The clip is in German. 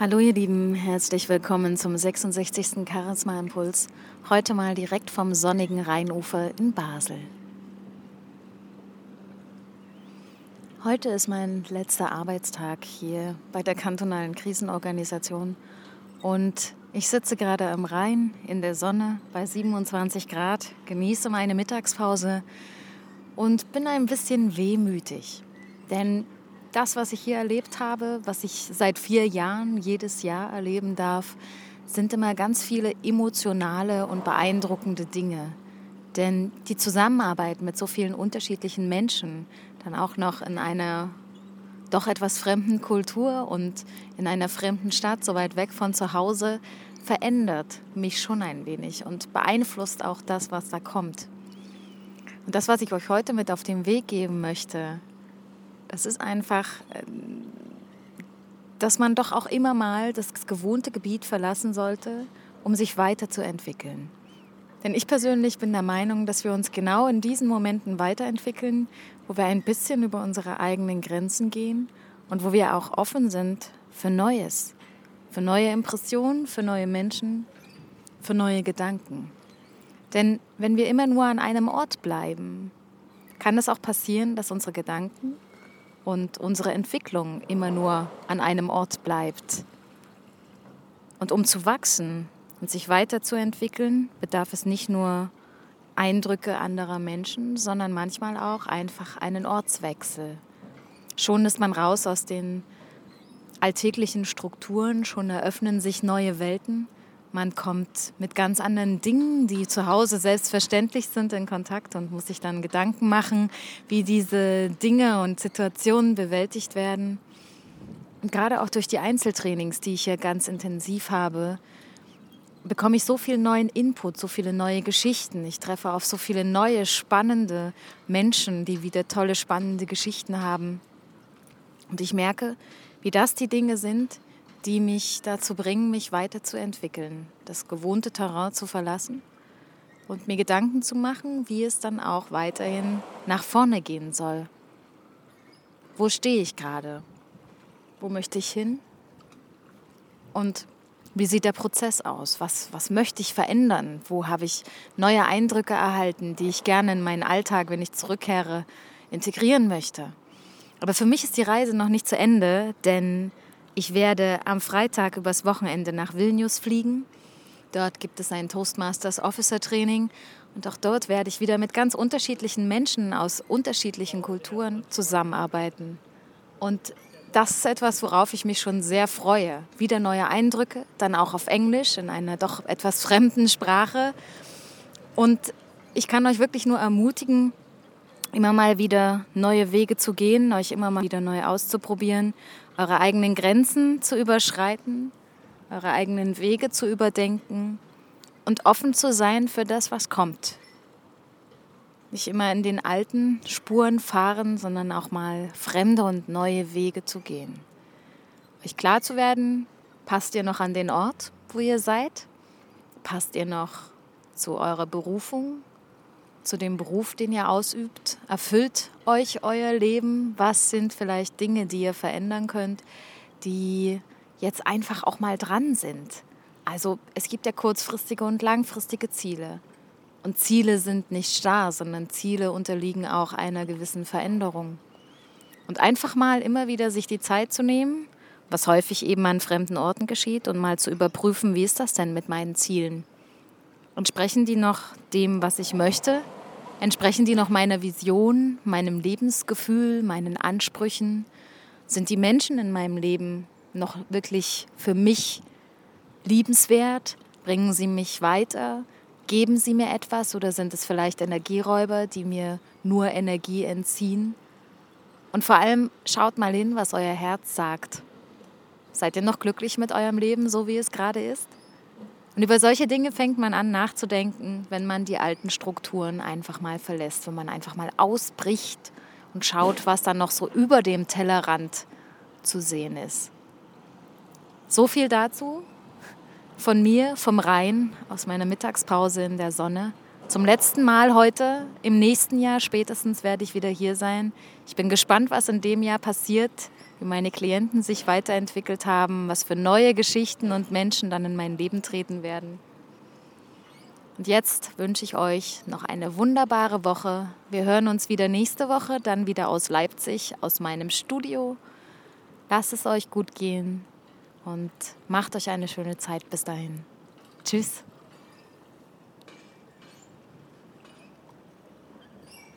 Hallo ihr Lieben, herzlich willkommen zum 66. Charisma Impuls. Heute mal direkt vom sonnigen Rheinufer in Basel. Heute ist mein letzter Arbeitstag hier bei der kantonalen Krisenorganisation und ich sitze gerade am Rhein in der Sonne bei 27 Grad, genieße meine Mittagspause und bin ein bisschen wehmütig, denn das, was ich hier erlebt habe, was ich seit vier Jahren jedes Jahr erleben darf, sind immer ganz viele emotionale und beeindruckende Dinge. Denn die Zusammenarbeit mit so vielen unterschiedlichen Menschen, dann auch noch in einer doch etwas fremden Kultur und in einer fremden Stadt, so weit weg von zu Hause, verändert mich schon ein wenig und beeinflusst auch das, was da kommt. Und das, was ich euch heute mit auf den Weg geben möchte, es ist einfach, ähm, dass man doch auch immer mal das gewohnte Gebiet verlassen sollte, um sich weiterzuentwickeln. Denn ich persönlich bin der Meinung, dass wir uns genau in diesen Momenten weiterentwickeln, wo wir ein bisschen über unsere eigenen Grenzen gehen und wo wir auch offen sind für Neues, für neue Impressionen, für neue Menschen, für neue Gedanken. Denn wenn wir immer nur an einem Ort bleiben, kann es auch passieren, dass unsere Gedanken und unsere Entwicklung immer nur an einem Ort bleibt. Und um zu wachsen und sich weiterzuentwickeln, bedarf es nicht nur Eindrücke anderer Menschen, sondern manchmal auch einfach einen Ortswechsel. Schon ist man raus aus den alltäglichen Strukturen, schon eröffnen sich neue Welten man kommt mit ganz anderen Dingen, die zu Hause selbstverständlich sind, in Kontakt und muss sich dann Gedanken machen, wie diese Dinge und Situationen bewältigt werden. Und gerade auch durch die Einzeltrainings, die ich hier ganz intensiv habe, bekomme ich so viel neuen Input, so viele neue Geschichten. Ich treffe auf so viele neue, spannende Menschen, die wieder tolle, spannende Geschichten haben. Und ich merke, wie das die Dinge sind, die mich dazu bringen, mich weiterzuentwickeln, das gewohnte Terrain zu verlassen und mir Gedanken zu machen, wie es dann auch weiterhin nach vorne gehen soll. Wo stehe ich gerade? Wo möchte ich hin? Und wie sieht der Prozess aus? Was, was möchte ich verändern? Wo habe ich neue Eindrücke erhalten, die ich gerne in meinen Alltag, wenn ich zurückkehre, integrieren möchte? Aber für mich ist die Reise noch nicht zu Ende, denn ich werde am Freitag übers Wochenende nach Vilnius fliegen. Dort gibt es ein Toastmasters Officer Training und auch dort werde ich wieder mit ganz unterschiedlichen Menschen aus unterschiedlichen Kulturen zusammenarbeiten. Und das ist etwas, worauf ich mich schon sehr freue. Wieder neue Eindrücke, dann auch auf Englisch, in einer doch etwas fremden Sprache. Und ich kann euch wirklich nur ermutigen, immer mal wieder neue Wege zu gehen, euch immer mal wieder neu auszuprobieren eure eigenen Grenzen zu überschreiten, eure eigenen Wege zu überdenken und offen zu sein für das, was kommt. Nicht immer in den alten Spuren fahren, sondern auch mal fremde und neue Wege zu gehen. Euch klar zu werden, passt ihr noch an den Ort, wo ihr seid? Passt ihr noch zu eurer Berufung, zu dem Beruf, den ihr ausübt? Erfüllt euch euer Leben? Was sind vielleicht Dinge, die ihr verändern könnt, die jetzt einfach auch mal dran sind? Also es gibt ja kurzfristige und langfristige Ziele. Und Ziele sind nicht starr, sondern Ziele unterliegen auch einer gewissen Veränderung. Und einfach mal immer wieder sich die Zeit zu nehmen, was häufig eben an fremden Orten geschieht, und mal zu überprüfen, wie ist das denn mit meinen Zielen? Entsprechen die noch dem, was ich möchte? Entsprechen die noch meiner Vision, meinem Lebensgefühl, meinen Ansprüchen? Sind die Menschen in meinem Leben noch wirklich für mich liebenswert? Bringen sie mich weiter? Geben sie mir etwas oder sind es vielleicht Energieräuber, die mir nur Energie entziehen? Und vor allem schaut mal hin, was euer Herz sagt. Seid ihr noch glücklich mit eurem Leben, so wie es gerade ist? Und über solche Dinge fängt man an nachzudenken, wenn man die alten Strukturen einfach mal verlässt, wenn man einfach mal ausbricht und schaut, was dann noch so über dem Tellerrand zu sehen ist. So viel dazu von mir, vom Rhein, aus meiner Mittagspause in der Sonne. Zum letzten Mal heute, im nächsten Jahr spätestens werde ich wieder hier sein. Ich bin gespannt, was in dem Jahr passiert, wie meine Klienten sich weiterentwickelt haben, was für neue Geschichten und Menschen dann in mein Leben treten werden. Und jetzt wünsche ich euch noch eine wunderbare Woche. Wir hören uns wieder nächste Woche, dann wieder aus Leipzig, aus meinem Studio. Lasst es euch gut gehen und macht euch eine schöne Zeit bis dahin. Tschüss.